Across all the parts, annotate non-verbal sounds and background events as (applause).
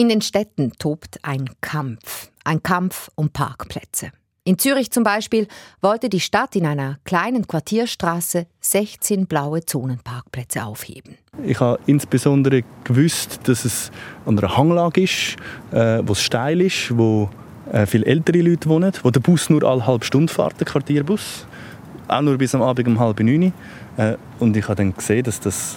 In den Städten tobt ein Kampf. Ein Kampf um Parkplätze. In Zürich zum Beispiel wollte die Stadt in einer kleinen Quartierstraße 16 blaue Zonenparkplätze aufheben. Ich habe insbesondere gewusst, dass es an einer Hanglage ist, äh, wo es steil ist, wo äh, viele ältere Leute wohnen, wo der Bus nur alle halbe Stunde fährt, der Quartierbus. Auch nur bis am Abend um halb neun. Äh, und ich habe dann gesehen, dass das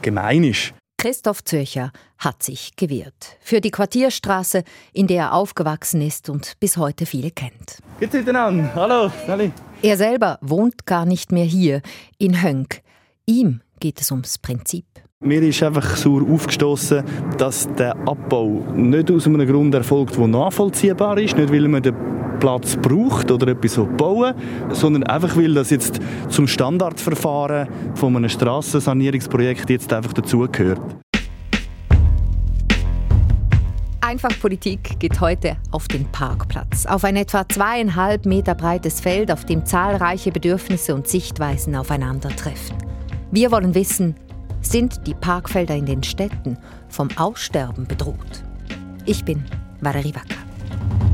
gemein ist. Christoph Zürcher hat sich gewehrt. Für die Quartierstraße, in der er aufgewachsen ist und bis heute viele kennt. Geht's miteinander? Hallo, Sally. Er selber wohnt gar nicht mehr hier, in Hönk. Ihm geht es ums Prinzip. Mir ist einfach sauer aufgestoßen, dass der Abbau nicht aus einem Grund erfolgt, der nachvollziehbar ist, nicht weil man den Platz braucht oder etwas bauen sondern einfach weil das jetzt zum Standardverfahren von einem Strassensanierungsprojekt jetzt einfach dazugehört. Einfach Politik geht heute auf den Parkplatz. Auf ein etwa zweieinhalb Meter breites Feld, auf dem zahlreiche Bedürfnisse und Sichtweisen aufeinandertreffen. Wir wollen wissen, sind die Parkfelder in den Städten vom Aussterben bedroht? Ich bin Valerie Wacker.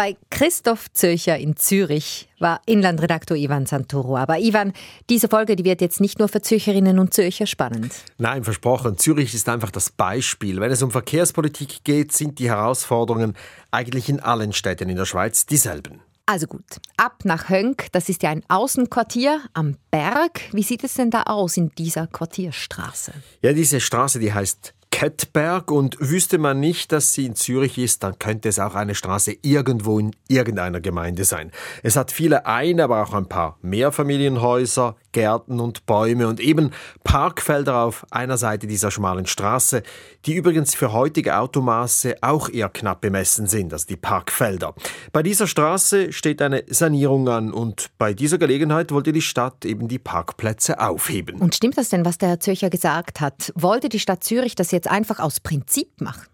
Bei Christoph Zöcher in Zürich war Inlandredaktor Ivan Santoro. Aber Ivan, diese Folge die wird jetzt nicht nur für Zürcherinnen und Zürcher spannend. Nein, versprochen. Zürich ist einfach das Beispiel. Wenn es um Verkehrspolitik geht, sind die Herausforderungen eigentlich in allen Städten in der Schweiz dieselben. Also gut, ab nach Hönk, das ist ja ein Außenquartier am Berg. Wie sieht es denn da aus in dieser Quartierstraße? Ja, diese Straße, die heißt Kettberg und wüsste man nicht, dass sie in Zürich ist, dann könnte es auch eine Straße irgendwo in irgendeiner Gemeinde sein. Es hat viele ein, aber auch ein paar Mehrfamilienhäuser, Gärten und Bäume und eben Parkfelder auf einer Seite dieser schmalen Straße, die übrigens für heutige Automaße auch eher knapp bemessen sind als die Parkfelder. Bei dieser Straße steht eine Sanierung an und bei dieser Gelegenheit wollte die Stadt eben die Parkplätze aufheben. Und stimmt das denn, was der Herr Zürcher gesagt hat? Wollte die Stadt Zürich das jetzt einfach aus Prinzip machen?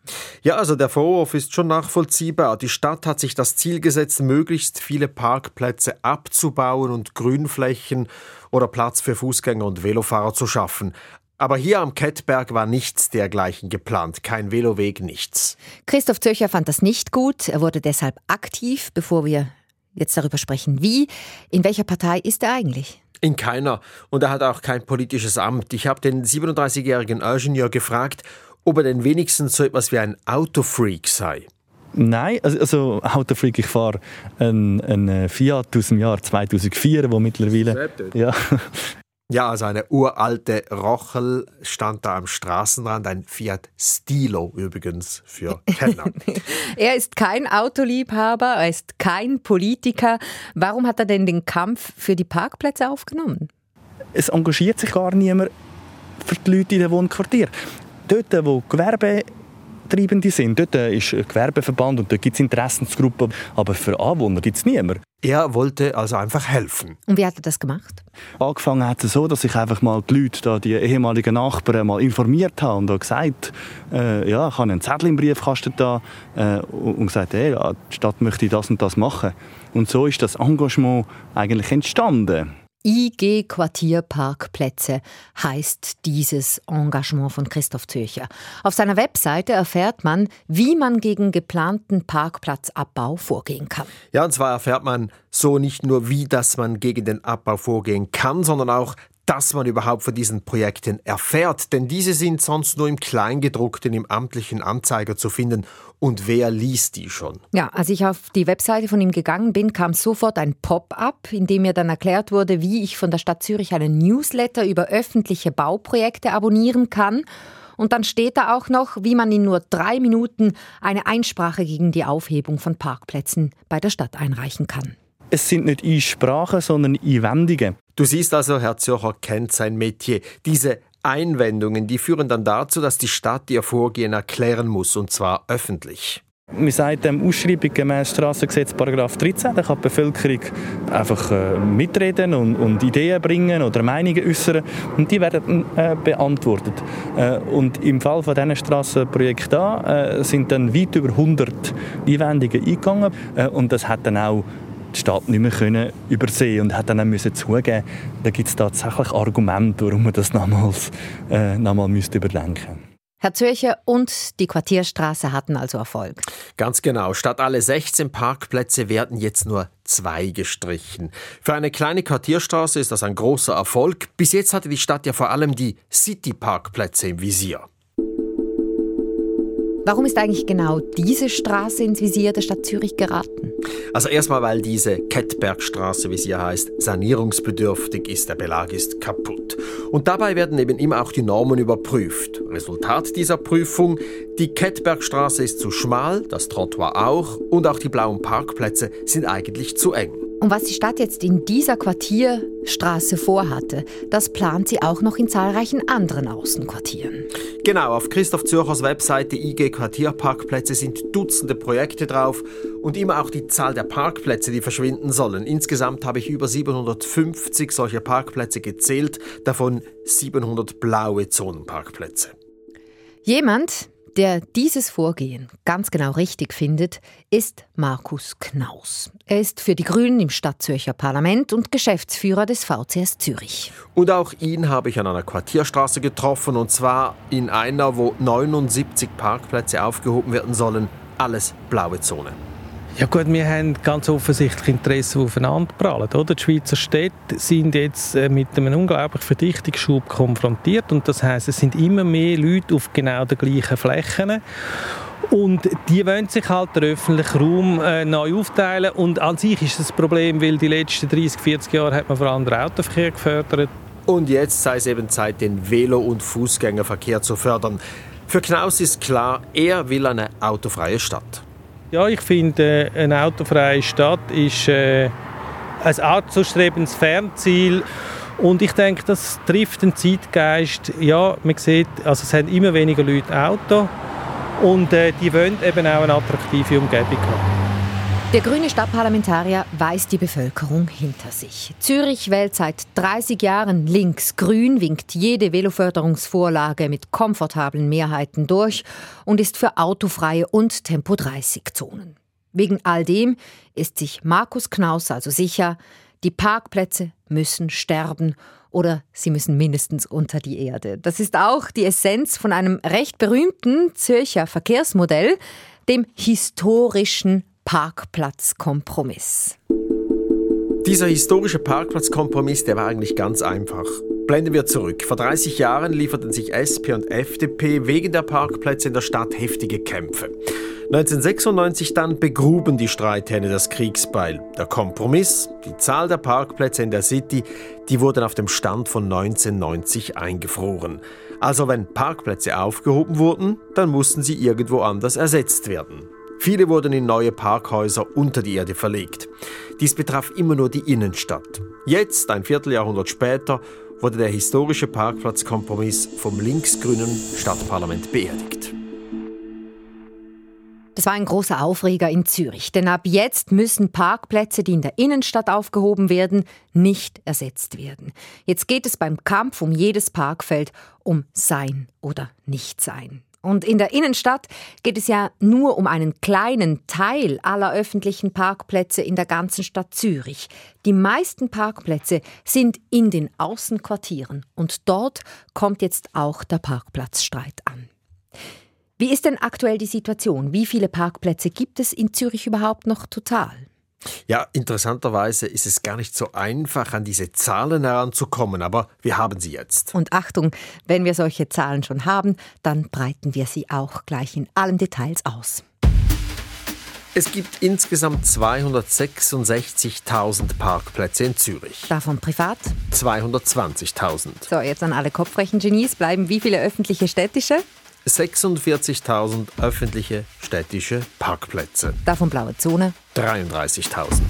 Ja, also der Vorwurf ist schon nachvollziehbar. Die Stadt hat sich das Ziel gesetzt, möglichst viele Parkplätze abzubauen und Grünflächen oder Platz für Fußgänger und Velofahrer zu schaffen. Aber hier am Kettberg war nichts dergleichen geplant, kein Veloweg, nichts. Christoph Zöcher fand das nicht gut. Er wurde deshalb aktiv, bevor wir jetzt darüber sprechen, wie. In welcher Partei ist er eigentlich? In keiner. Und er hat auch kein politisches Amt. Ich habe den 37-jährigen Ingenieur gefragt, ob er denn wenigstens so etwas wie ein Autofreak sei. Nein, also, also Autofreak, ich fahre einen, einen Fiat aus dem Jahr 2004, wo mittlerweile... Ja. Ja, also eine uralte Rochel stand da am Straßenrand, ein Fiat Stilo übrigens für (laughs) Kenner. er ist kein Autoliebhaber, er ist kein Politiker. Warum hat er denn den Kampf für die Parkplätze aufgenommen? Es engagiert sich gar niemand für die Leute in den Wohnquartieren. Dort, wo Gewerbe Treibende sind. Dort ist ein Gewerbeverband und dort gibt es Interessensgruppen. Aber für Anwohner gibt es niemanden. Er wollte also einfach helfen. Und wie hat er das gemacht? Angefangen hat es so, dass ich einfach mal die Leute, da, die ehemaligen Nachbarn, mal informiert habe und gesagt, äh, ja, ich habe einen Zettel im Briefkasten da äh, und gesagt, hey, ja, die Stadt möchte das und das machen. Und so ist das Engagement eigentlich entstanden. IG Quartierparkplätze heißt dieses Engagement von Christoph Zürcher. Auf seiner Webseite erfährt man, wie man gegen geplanten Parkplatzabbau vorgehen kann. Ja, und zwar erfährt man so nicht nur, wie dass man gegen den Abbau vorgehen kann, sondern auch, dass man überhaupt von diesen Projekten erfährt, denn diese sind sonst nur im Kleingedruckten im amtlichen Anzeiger zu finden. Und wer liest die schon? Ja, als ich auf die Webseite von ihm gegangen bin, kam sofort ein Pop-up, in dem mir dann erklärt wurde, wie ich von der Stadt Zürich einen Newsletter über öffentliche Bauprojekte abonnieren kann. Und dann steht da auch noch, wie man in nur drei Minuten eine Einsprache gegen die Aufhebung von Parkplätzen bei der Stadt einreichen kann. Es sind nicht Einsprachen, sondern Einwendungen. Du siehst also, Herr Zürcher kennt sein Metier. Diese Einwendungen, die führen dann dazu, dass die Stadt ihr Vorgehen erklären muss, und zwar öffentlich. Man sagt dem Ausschreibung gemäß Strassengesetz Paragraph 13, da kann die Bevölkerung einfach äh, mitreden und, und, Ideen bringen oder Meinungen äußern und die werden äh, beantwortet. Äh, und im Fall von diesen Strassenprojekt da äh, sind dann weit über 100 Einwendungen eingegangen äh, und das hat dann auch die Stadt nicht mehr können übersehen und hat dann auch müssen zugeben, da gibt es tatsächlich Argumente, warum man das nochmals, äh, nochmal überdenken müsste. Herr Zürcher und die Quartierstraße hatten also Erfolg. Ganz genau. Statt alle 16 Parkplätze werden jetzt nur zwei gestrichen. Für eine kleine Quartierstraße ist das ein großer Erfolg. Bis jetzt hatte die Stadt ja vor allem die City-Parkplätze im Visier. Warum ist eigentlich genau diese Straße ins Visier der Stadt Zürich geraten? Also erstmal, weil diese Kettbergstraße, wie sie ja heißt, sanierungsbedürftig ist, der Belag ist kaputt. Und dabei werden eben immer auch die Normen überprüft. Resultat dieser Prüfung, die Kettbergstraße ist zu schmal, das Trottoir auch und auch die blauen Parkplätze sind eigentlich zu eng. Und was die Stadt jetzt in dieser Quartierstraße vorhatte, das plant sie auch noch in zahlreichen anderen Außenquartieren. Genau, auf Christoph Zürchers Webseite IG Quartierparkplätze sind Dutzende Projekte drauf und immer auch die Zahl der Parkplätze, die verschwinden sollen. Insgesamt habe ich über 750 solcher Parkplätze gezählt, davon 700 blaue Zonenparkplätze. Jemand, der dieses Vorgehen ganz genau richtig findet, ist Markus Knaus. Er ist für die Grünen im Stadtzürcher Parlament und Geschäftsführer des VCS Zürich. Und auch ihn habe ich an einer Quartierstraße getroffen, und zwar in einer, wo 79 Parkplätze aufgehoben werden sollen. Alles blaue Zone. Ja gut, wir haben ganz offensichtlich Interessen, die aufeinander prallen. Oder? Die Schweizer Städte sind jetzt äh, mit einem unglaublichen Verdichtungsschub konfrontiert und das heißt, es sind immer mehr Leute auf genau den gleichen Flächen. Und die wollen sich halt den öffentlichen Raum äh, neu aufteilen. Und an sich ist das Problem, weil die letzten 30, 40 Jahre hat man vor allem den Autoverkehr gefördert. Und jetzt sei es eben Zeit, den Velo- und Fußgängerverkehr zu fördern. Für Knaus ist klar, er will eine autofreie Stadt. Ja, ich finde, äh, eine autofreie Stadt ist äh, ein anzustrebendes Fernziel. Und ich denke, das trifft den Zeitgeist. Ja, man sieht, also es haben immer weniger Leute Auto und äh, die wollen eben auch eine attraktive Umgebung haben. Der grüne Stadtparlamentarier weist die Bevölkerung hinter sich. Zürich wählt seit 30 Jahren links-grün, winkt jede Veloförderungsvorlage mit komfortablen Mehrheiten durch und ist für autofreie und Tempo-30-Zonen. Wegen all dem ist sich Markus Knaus also sicher, die Parkplätze müssen sterben oder sie müssen mindestens unter die Erde. Das ist auch die Essenz von einem recht berühmten Zürcher Verkehrsmodell, dem historischen Parkplatzkompromiss. Dieser historische Parkplatzkompromiss, der war eigentlich ganz einfach. Blenden wir zurück. Vor 30 Jahren lieferten sich SP und FDP wegen der Parkplätze in der Stadt heftige Kämpfe. 1996 dann begruben die Streithähne das Kriegsbeil. Der Kompromiss, die Zahl der Parkplätze in der City, die wurden auf dem Stand von 1990 eingefroren. Also wenn Parkplätze aufgehoben wurden, dann mussten sie irgendwo anders ersetzt werden. Viele wurden in neue Parkhäuser unter die Erde verlegt. Dies betraf immer nur die Innenstadt. Jetzt, ein Vierteljahrhundert später, wurde der historische Parkplatzkompromiss vom linksgrünen Stadtparlament beerdigt. Das war ein großer Aufreger in Zürich, denn ab jetzt müssen Parkplätze, die in der Innenstadt aufgehoben werden, nicht ersetzt werden. Jetzt geht es beim Kampf um jedes Parkfeld um Sein oder Nichtsein. Und in der Innenstadt geht es ja nur um einen kleinen Teil aller öffentlichen Parkplätze in der ganzen Stadt Zürich. Die meisten Parkplätze sind in den Außenquartieren und dort kommt jetzt auch der Parkplatzstreit an. Wie ist denn aktuell die Situation? Wie viele Parkplätze gibt es in Zürich überhaupt noch total? Ja, interessanterweise ist es gar nicht so einfach, an diese Zahlen heranzukommen, aber wir haben sie jetzt. Und Achtung, wenn wir solche Zahlen schon haben, dann breiten wir sie auch gleich in allen Details aus. Es gibt insgesamt 266.000 Parkplätze in Zürich. Davon privat? 220.000. So, jetzt an alle Kopfrechengenies bleiben wie viele öffentliche städtische? 46.000 öffentliche städtische Parkplätze. Davon blaue Zone? 33.000.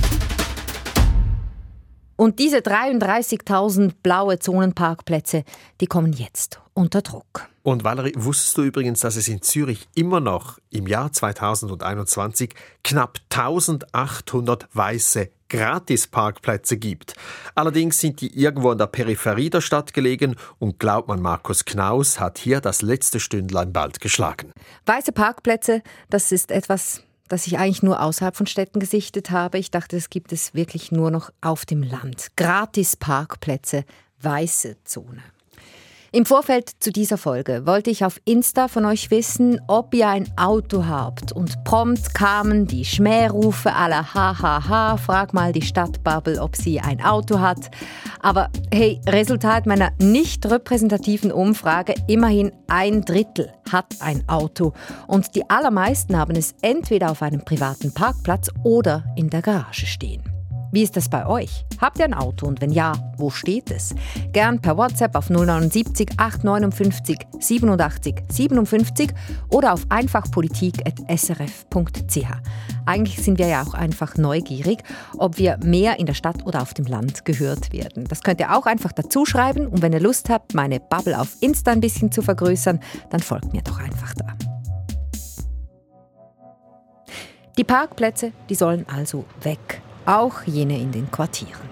Und diese 33.000 blaue Zonenparkplätze, die kommen jetzt unter Druck. Und Valerie, wusstest du übrigens, dass es in Zürich immer noch im Jahr 2021 knapp 1800 weiße Gratisparkplätze gibt. Allerdings sind die irgendwo in der Peripherie der Stadt gelegen und glaubt man, Markus Knaus hat hier das letzte Stündlein bald geschlagen. Weiße Parkplätze, das ist etwas, das ich eigentlich nur außerhalb von Städten gesichtet habe. Ich dachte, es gibt es wirklich nur noch auf dem Land. Gratisparkplätze, weiße Zone. Im Vorfeld zu dieser Folge wollte ich auf Insta von euch wissen, ob ihr ein Auto habt. Und prompt kamen die Schmährufe aller Hahaha, frag mal die Stadtbubble, ob sie ein Auto hat. Aber hey, Resultat meiner nicht repräsentativen Umfrage, immerhin ein Drittel hat ein Auto. Und die allermeisten haben es entweder auf einem privaten Parkplatz oder in der Garage stehen. Wie ist das bei euch? Habt ihr ein Auto und wenn ja, wo steht es? Gern per WhatsApp auf 079 859 87 57 oder auf einfachpolitik.srf.ch. Eigentlich sind wir ja auch einfach neugierig, ob wir mehr in der Stadt oder auf dem Land gehört werden. Das könnt ihr auch einfach dazu schreiben und wenn ihr Lust habt, meine Bubble auf Insta ein bisschen zu vergrößern, dann folgt mir doch einfach da. Die Parkplätze, die sollen also weg auch jene in den Quartieren.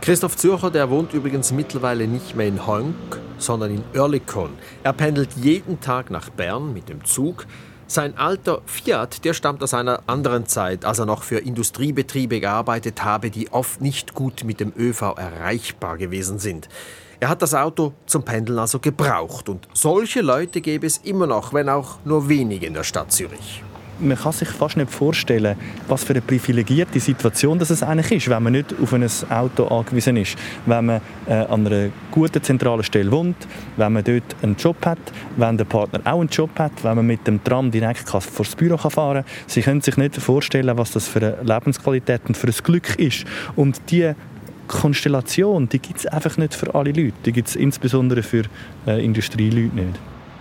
Christoph Zürcher, der wohnt übrigens mittlerweile nicht mehr in Honk, sondern in Oerlikon. Er pendelt jeden Tag nach Bern mit dem Zug. Sein alter Fiat, der stammt aus einer anderen Zeit, als er noch für Industriebetriebe gearbeitet habe, die oft nicht gut mit dem ÖV erreichbar gewesen sind. Er hat das Auto zum Pendeln also gebraucht und solche Leute gäbe es immer noch, wenn auch nur wenige in der Stadt Zürich man kann sich fast nicht vorstellen, was für eine privilegierte Situation das eigentlich ist, wenn man nicht auf ein Auto angewiesen ist. Wenn man äh, an einer guten zentralen Stelle wohnt, wenn man dort einen Job hat, wenn der Partner auch einen Job hat, wenn man mit dem Tram direkt vor das Büro fahren kann. Sie können sich nicht vorstellen, was das für eine Lebensqualität und für ein Glück ist. Und die Konstellation, die gibt es einfach nicht für alle Leute. Die gibt es insbesondere für äh, Industrieleute nicht.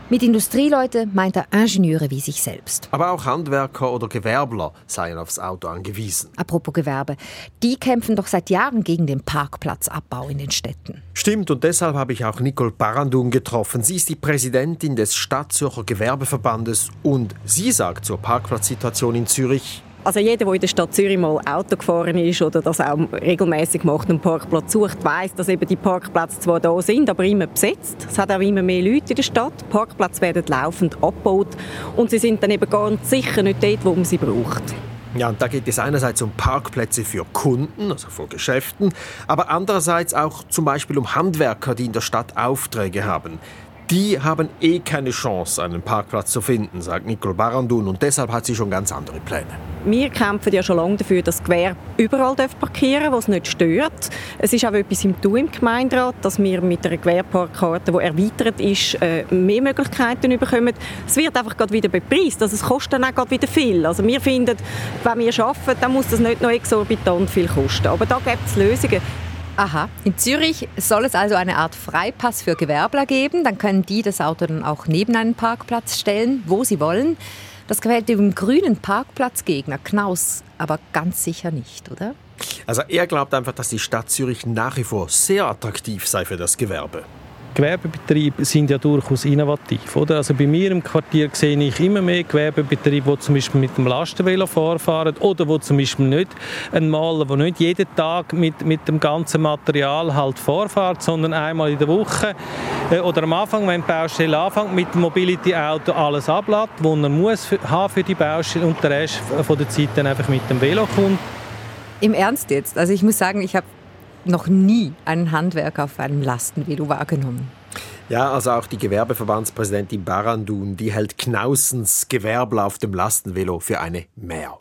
Mit Industrieleuten meint er Ingenieure wie sich selbst. Aber auch Handwerker oder Gewerbler seien aufs Auto angewiesen. Apropos Gewerbe, die kämpfen doch seit Jahren gegen den Parkplatzabbau in den Städten. Stimmt, und deshalb habe ich auch Nicole Barandun getroffen. Sie ist die Präsidentin des Stadtzürcher Gewerbeverbandes und sie sagt zur Parkplatzsituation in Zürich, also jeder, der in der Stadt Zürich mal Auto gefahren ist oder das auch regelmäßig macht und einen Parkplatz sucht, weiß, dass eben die Parkplätze zwar da sind, aber immer besetzt. Es hat auch immer mehr Leute in der Stadt. Parkplätze werden laufend abgebaut und sie sind dann eben ganz sicher nicht dort, wo man sie braucht. Ja, und da geht es einerseits um Parkplätze für Kunden, also für Geschäften, aber andererseits auch zum Beispiel um Handwerker, die in der Stadt Aufträge haben. Die haben eh keine Chance, einen Parkplatz zu finden, sagt Nicole Barandun, und deshalb hat sie schon ganz andere Pläne. Wir kämpfen ja schon lange dafür, dass Gewerbe überall parkieren darf, wo es nicht stört. Es ist auch etwas im Tun im Gemeinderat, dass wir mit einer Gewerbeparkkarte, die erweitert ist, äh, mehr Möglichkeiten bekommen. Es wird einfach gerade wieder bepreist, also es kostet dann auch gerade wieder viel. Also wir finden, wenn wir arbeiten, dann muss das nicht noch exorbitant viel kosten. Aber da gibt es Lösungen. Aha, in Zürich soll es also eine Art Freipass für Gewerbler geben. Dann können die das Auto dann auch neben einen Parkplatz stellen, wo sie wollen. Das gefällt dem grünen Parkplatzgegner Knaus aber ganz sicher nicht, oder? Also er glaubt einfach, dass die Stadt Zürich nach wie vor sehr attraktiv sei für das Gewerbe. Gewerbebetriebe sind ja durchaus innovativ. Oder? Also bei mir im Quartier sehe ich immer mehr Gewerbebetriebe, die zum Beispiel mit dem Lastenvelo vorfahren oder wo zum Beispiel nicht ein Maler, der nicht jeden Tag mit, mit dem ganzen Material halt vorfährt, sondern einmal in der Woche äh, oder am Anfang, wenn die Baustelle anfängt, mit dem Mobility-Auto alles ablädt, was er muss für, haben für die Baustelle und der Rest von der Zeit dann einfach mit dem Velo kommt. Im Ernst jetzt? Also ich muss sagen, ich habe noch nie einen Handwerker auf einem Lastenvelo wahrgenommen. Ja, also auch die Gewerbeverbandspräsidentin Barandun, die hält Knausens Gewerbler auf dem Lastenvelo für eine Mehr.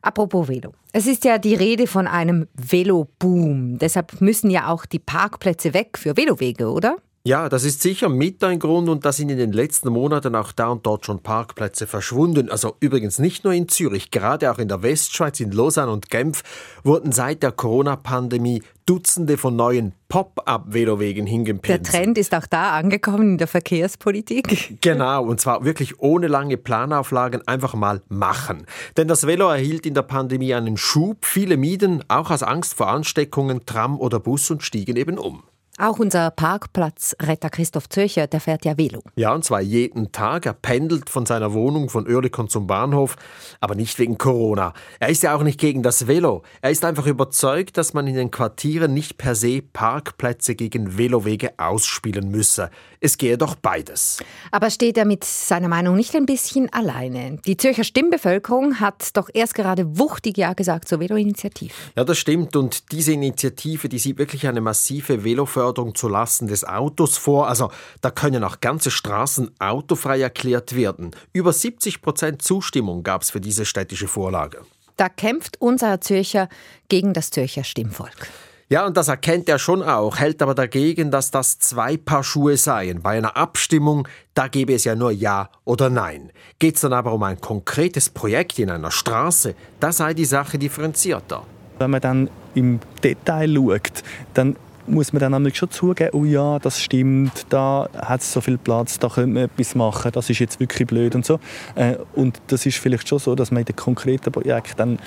Apropos Velo. Es ist ja die Rede von einem Veloboom. Deshalb müssen ja auch die Parkplätze weg für Velowege, oder? Ja, das ist sicher mit ein Grund und da sind in den letzten Monaten auch da und dort schon Parkplätze verschwunden. Also übrigens nicht nur in Zürich, gerade auch in der Westschweiz, in Lausanne und Genf wurden seit der Corona-Pandemie Dutzende von neuen Pop-up-Velowegen hingepinnt. Der Trend ist auch da angekommen in der Verkehrspolitik. (laughs) Genau, und zwar wirklich ohne lange Planauflagen einfach mal machen. Denn das Velo erhielt in der Pandemie einen Schub. Viele mieden, auch aus Angst vor Ansteckungen, Tram oder Bus und stiegen eben um. Auch unser Parkplatzretter Christoph Zöcher, der fährt ja Velo. Ja, und zwar jeden Tag. Er pendelt von seiner Wohnung von Oerlikon zum Bahnhof, aber nicht wegen Corona. Er ist ja auch nicht gegen das Velo. Er ist einfach überzeugt, dass man in den Quartieren nicht per se Parkplätze gegen Velowege ausspielen müsse. Es gehe doch beides. Aber steht er mit seiner Meinung nicht ein bisschen alleine? Die Zürcher Stimmbevölkerung hat doch erst gerade wuchtig Ja gesagt zur Velo-Initiative. Ja, das stimmt. Und diese Initiative, die sieht wirklich eine massive Veloförderung Steuerförderung zu Lasten des Autos vor. Also da können auch ganze Straßen autofrei erklärt werden. Über 70 Prozent Zustimmung gab es für diese städtische Vorlage. Da kämpft unser Zürcher gegen das Zürcher Stimmvolk. Ja, und das erkennt er schon auch, hält aber dagegen, dass das zwei Paar Schuhe seien. Bei einer Abstimmung, da gäbe es ja nur Ja oder Nein. Geht es dann aber um ein konkretes Projekt in einer Straße, da sei die Sache differenzierter. Wenn man dann im Detail schaut, dann muss man dann nämlich schon zugeben, oh ja, das stimmt, da hat es so viel Platz, da könnte man etwas machen, das ist jetzt wirklich blöd und so. Äh, und das ist vielleicht schon so, dass man in den konkreten Projekten dann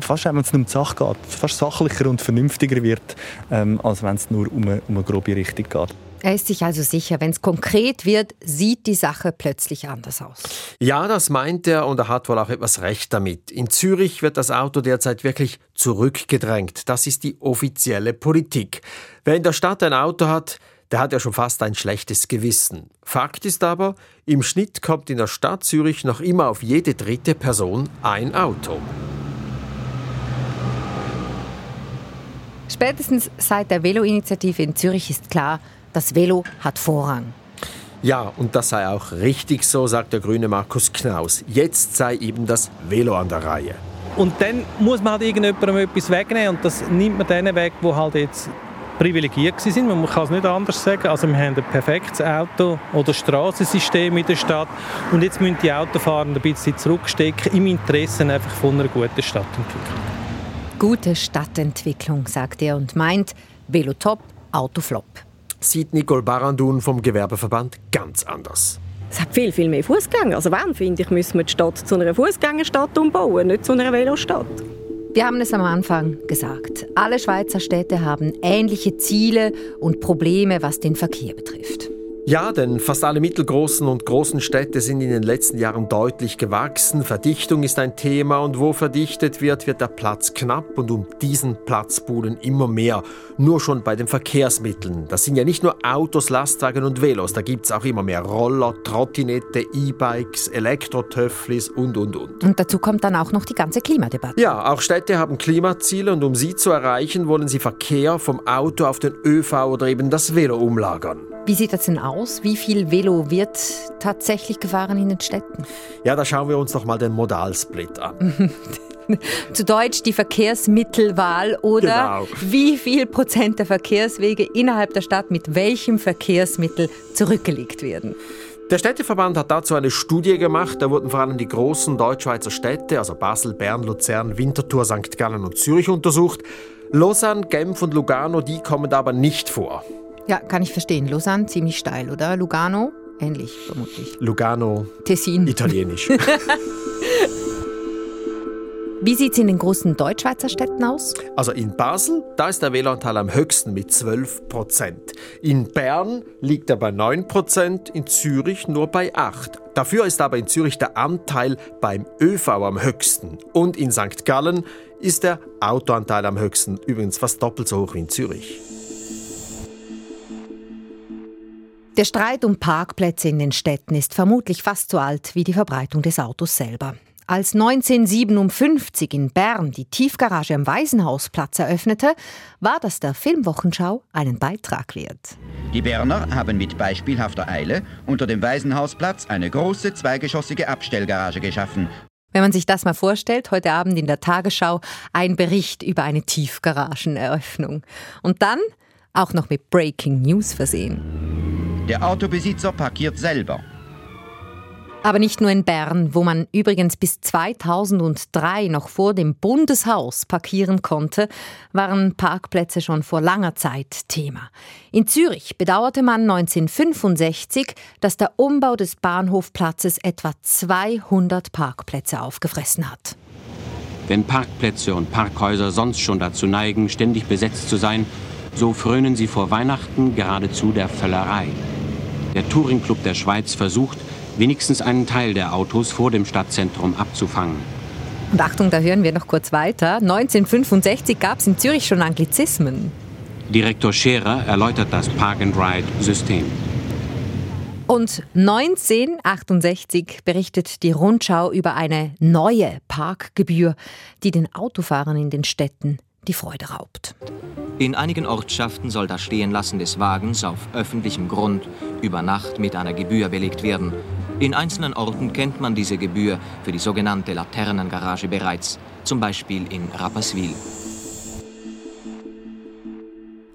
fast, wenn es um die Sache geht, fast sachlicher und vernünftiger wird, ähm, als wenn es nur um eine, um eine grobe Richtung geht. Er ist sich also sicher, wenn es konkret wird, sieht die Sache plötzlich anders aus. Ja, das meint er und er hat wohl auch etwas recht damit. In Zürich wird das Auto derzeit wirklich zurückgedrängt. Das ist die offizielle Politik. Wer in der Stadt ein Auto hat, der hat ja schon fast ein schlechtes Gewissen. Fakt ist aber, im Schnitt kommt in der Stadt Zürich noch immer auf jede dritte Person ein Auto. Spätestens seit der Velo-Initiative in Zürich ist klar, das Velo hat Vorrang. Ja, und das sei auch richtig so, sagt der grüne Markus Knaus. Jetzt sei eben das Velo an der Reihe. Und dann muss man halt irgendjemandem etwas wegnehmen und das nimmt man denen weg, die halt jetzt privilegiert sind. Man kann es nicht anders sagen. Also wir haben ein perfektes Auto- oder Straßensystem in der Stadt und jetzt müssen die Autofahrer ein bisschen zurückstecken im Interesse einfach von einer guten Stadtentwicklung. Gute Stadtentwicklung, sagt er und meint Velo top, Auto flop sieht Nicole Barandun vom Gewerbeverband ganz anders. Es hat viel, viel mehr Fußgänger. Also wann, finde ich, müssen wir die Stadt zu einer Fußgängerstadt umbauen, nicht zu einer Velostadt. Wir haben es am Anfang gesagt. Alle Schweizer Städte haben ähnliche Ziele und Probleme, was den Verkehr betrifft. Ja, denn fast alle mittelgroßen und großen Städte sind in den letzten Jahren deutlich gewachsen. Verdichtung ist ein Thema und wo verdichtet wird, wird der Platz knapp und um diesen Platz buhlen immer mehr. Nur schon bei den Verkehrsmitteln. Das sind ja nicht nur Autos, Lastwagen und Velos, da gibt es auch immer mehr Roller, Trottinette, E-Bikes, Elektrotöfflis und und und. Und dazu kommt dann auch noch die ganze Klimadebatte. Ja, auch Städte haben Klimaziele und um sie zu erreichen, wollen sie Verkehr vom Auto auf den ÖV oder eben das Velo umlagern. Wie sieht das denn aus? Wie viel Velo wird tatsächlich gefahren in den Städten? Ja, da schauen wir uns doch mal den Modalsplit an. (laughs) Zu Deutsch die Verkehrsmittelwahl oder genau. wie viel Prozent der Verkehrswege innerhalb der Stadt mit welchem Verkehrsmittel zurückgelegt werden. Der Städteverband hat dazu eine Studie gemacht. Da wurden vor allem die großen Deutschschweizer Städte, also Basel, Bern, Luzern, Winterthur, St. Gallen und Zürich untersucht. Lausanne, Genf und Lugano, die kommen da aber nicht vor. Ja, kann ich verstehen. Lausanne ziemlich steil, oder? Lugano? Ähnlich, vermutlich. Lugano. Tessin. Italienisch. (laughs) Wie sieht es in den großen Deutschschweizer Städten aus? Also in Basel, da ist der Wähleranteil am höchsten mit 12 Prozent. In Bern liegt er bei 9 Prozent, in Zürich nur bei 8. Dafür ist aber in Zürich der Anteil beim ÖV am höchsten. Und in St. Gallen ist der Autoanteil am höchsten, übrigens fast doppelt so hoch wie in Zürich. Der Streit um Parkplätze in den Städten ist vermutlich fast so alt wie die Verbreitung des Autos selber. Als 1957 in Bern die Tiefgarage am Waisenhausplatz eröffnete, war das der Filmwochenschau einen Beitrag wert. Die Berner haben mit beispielhafter Eile unter dem Waisenhausplatz eine große zweigeschossige Abstellgarage geschaffen. Wenn man sich das mal vorstellt, heute Abend in der Tagesschau ein Bericht über eine Tiefgarageneröffnung. Und dann auch noch mit Breaking News versehen. Der Autobesitzer parkiert selber. Aber nicht nur in Bern, wo man übrigens bis 2003 noch vor dem Bundeshaus parkieren konnte, waren Parkplätze schon vor langer Zeit Thema. In Zürich bedauerte man 1965, dass der Umbau des Bahnhofplatzes etwa 200 Parkplätze aufgefressen hat. Wenn Parkplätze und Parkhäuser sonst schon dazu neigen, ständig besetzt zu sein, so frönen sie vor Weihnachten geradezu der Völlerei. Der Touringclub der Schweiz versucht, wenigstens einen Teil der Autos vor dem Stadtzentrum abzufangen. Und Achtung, da hören wir noch kurz weiter. 1965 gab es in Zürich schon Anglizismen. Direktor Scherer erläutert das Park-and-Ride-System. Und 1968 berichtet die Rundschau über eine neue Parkgebühr, die den Autofahrern in den Städten die Freude raubt. In einigen Ortschaften soll das Stehenlassen des Wagens auf öffentlichem Grund über Nacht mit einer Gebühr belegt werden. In einzelnen Orten kennt man diese Gebühr für die sogenannte Laternengarage bereits, zum Beispiel in Rapperswil.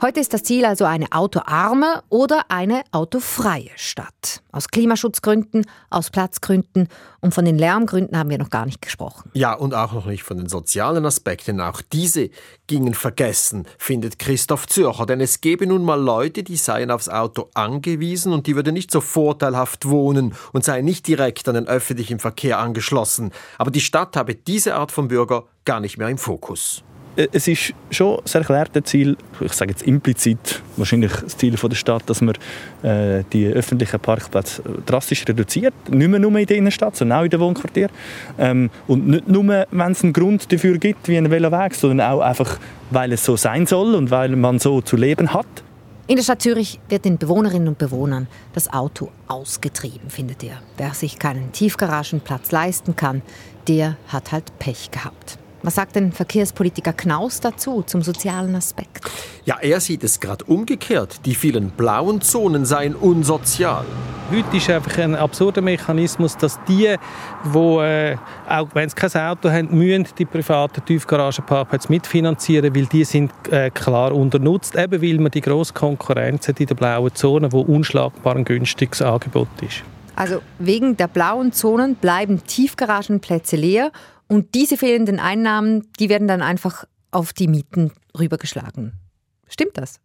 Heute ist das Ziel also eine autoarme oder eine autofreie Stadt. Aus Klimaschutzgründen, aus Platzgründen und von den Lärmgründen haben wir noch gar nicht gesprochen. Ja, und auch noch nicht von den sozialen Aspekten. Auch diese gingen vergessen, findet Christoph Zürcher. Denn es gäbe nun mal Leute, die seien aufs Auto angewiesen und die würden nicht so vorteilhaft wohnen und seien nicht direkt an den öffentlichen Verkehr angeschlossen. Aber die Stadt habe diese Art von Bürger gar nicht mehr im Fokus. Äh, es ist schon das erklärte Ziel, ich sage jetzt implizit, wahrscheinlich das Ziel der Stadt, dass man äh, die öffentlichen Parkplätze drastisch reduziert. Nicht mehr nur in der Innenstadt, sondern auch in den Wohnquartieren. Ähm, und nicht nur, wenn es einen Grund dafür gibt, wie ein Veloweg, sondern auch einfach, weil es so sein soll und weil man so zu leben hat. In der Stadt Zürich wird den Bewohnerinnen und Bewohnern das Auto ausgetrieben, findet er. Wer sich keinen Tiefgaragenplatz leisten kann, der hat halt Pech gehabt. Was sagt denn Verkehrspolitiker Knaus dazu, zum sozialen Aspekt? Ja, er sieht es gerade umgekehrt. Die vielen blauen Zonen seien unsozial. Heute ist einfach ein absurder Mechanismus, dass die, die äh, auch wenn sie kein Auto haben, müssen die privaten Tiefgaragenparkplätze mitfinanzieren, weil die sind äh, klar unternutzt, eben weil man die grosse Konkurrenz hat in der blauen Zone, wo unschlagbar ein günstiges Angebot ist. Also wegen der blauen Zonen bleiben Tiefgaragenplätze leer und diese fehlenden Einnahmen, die werden dann einfach auf die Mieten rübergeschlagen. Stimmt das?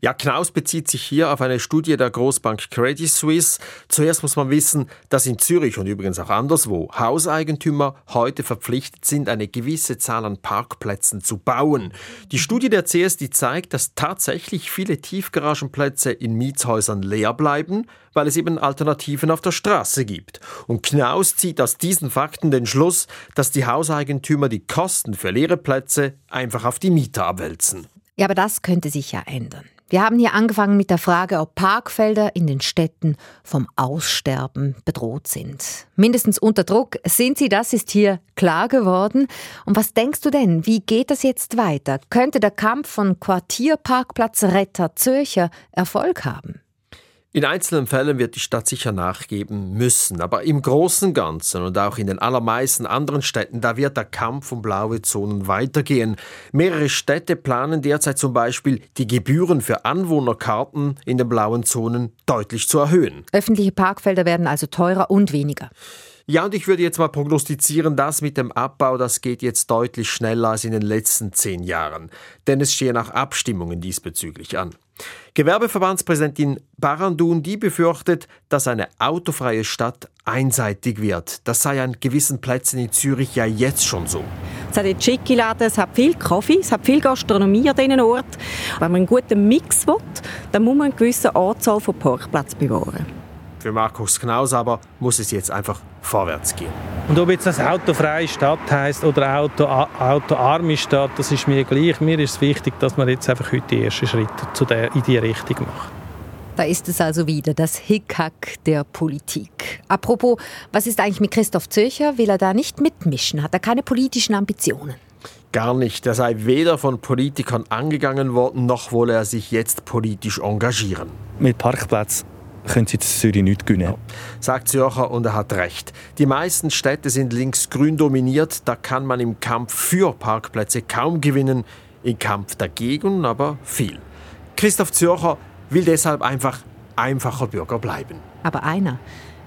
Ja, Knaus bezieht sich hier auf eine Studie der Großbank Credit Suisse. Zuerst muss man wissen, dass in Zürich und übrigens auch anderswo Hauseigentümer heute verpflichtet sind, eine gewisse Zahl an Parkplätzen zu bauen. Die Studie der CSD zeigt, dass tatsächlich viele Tiefgaragenplätze in Mietshäusern leer bleiben, weil es eben Alternativen auf der Straße gibt. Und Knaus zieht aus diesen Fakten den Schluss, dass die Hauseigentümer die Kosten für leere Plätze einfach auf die Mieter abwälzen. Ja, aber das könnte sich ja ändern. Wir haben hier angefangen mit der Frage, ob Parkfelder in den Städten vom Aussterben bedroht sind. Mindestens unter Druck sind sie, das ist hier klar geworden. Und was denkst du denn, wie geht das jetzt weiter? Könnte der Kampf von Quartierparkplatzretter Zürcher Erfolg haben? In einzelnen Fällen wird die Stadt sicher nachgeben müssen, aber im Großen Ganzen und auch in den allermeisten anderen Städten, da wird der Kampf um blaue Zonen weitergehen. Mehrere Städte planen derzeit zum Beispiel, die Gebühren für Anwohnerkarten in den blauen Zonen deutlich zu erhöhen. Öffentliche Parkfelder werden also teurer und weniger. Ja, und ich würde jetzt mal prognostizieren, das mit dem Abbau, das geht jetzt deutlich schneller als in den letzten zehn Jahren. Denn es stehen auch Abstimmungen diesbezüglich an. Gewerbeverbandspräsidentin Barandun, die befürchtet, dass eine autofreie Stadt einseitig wird. Das sei an gewissen Plätzen in Zürich ja jetzt schon so. Es hat schicke Läden, es hat viel Kaffee, es hat viel Gastronomie an diesen Ort. Wenn man einen guten Mix will, dann muss man eine gewisse Anzahl von Parkplätzen bewahren. Für Markus Knaus aber muss es jetzt einfach vorwärts gehen. Und ob jetzt das autofreie Stadt heißt oder Auto, autoarme Stadt, das ist mir gleich. Mir ist es wichtig, dass man jetzt einfach heute die ersten Schritte zu der, in diese Richtung macht. Da ist es also wieder, das Hickhack der Politik. Apropos, was ist eigentlich mit Christoph Zöcher? Will er da nicht mitmischen? Hat er keine politischen Ambitionen? Gar nicht. Er sei weder von Politikern angegangen worden, noch wolle er sich jetzt politisch engagieren. Mit Parkplatz können sie Zürich nicht gewinnen. Ja, sagt Zürcher und er hat recht. Die meisten Städte sind links-grün dominiert, da kann man im Kampf für Parkplätze kaum gewinnen, im Kampf dagegen aber viel. Christoph Zürcher will deshalb einfach einfacher Bürger bleiben. Aber einer,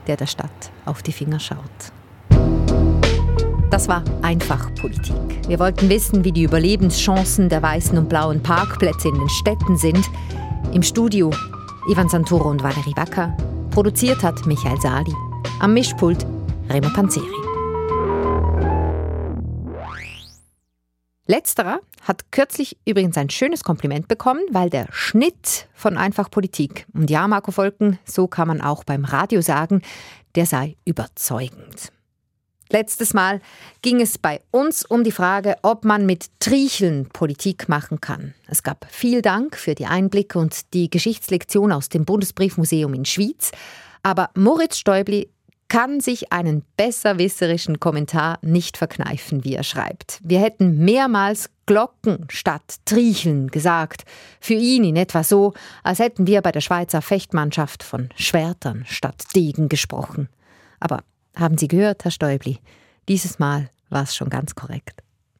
der der Stadt auf die Finger schaut. Das war einfach Politik. Wir wollten wissen, wie die Überlebenschancen der weißen und blauen Parkplätze in den Städten sind. Im Studio Ivan Santoro und Valerie Wacker. Produziert hat Michael Sali. Am Mischpult Remo Panzeri. Letzterer hat kürzlich übrigens ein schönes Kompliment bekommen, weil der Schnitt von Einfach Politik, und ja, Marco Volken, so kann man auch beim Radio sagen, der sei überzeugend. Letztes Mal ging es bei uns um die Frage, ob man mit Triecheln Politik machen kann. Es gab viel Dank für die Einblicke und die Geschichtslektion aus dem Bundesbriefmuseum in Schwyz. Aber Moritz Stäubli kann sich einen besserwisserischen Kommentar nicht verkneifen, wie er schreibt. Wir hätten mehrmals Glocken statt Triecheln gesagt. Für ihn in etwa so, als hätten wir bei der Schweizer Fechtmannschaft von Schwertern statt Degen gesprochen. Aber haben Sie gehört, Herr Stäubli? Dieses Mal war es schon ganz korrekt.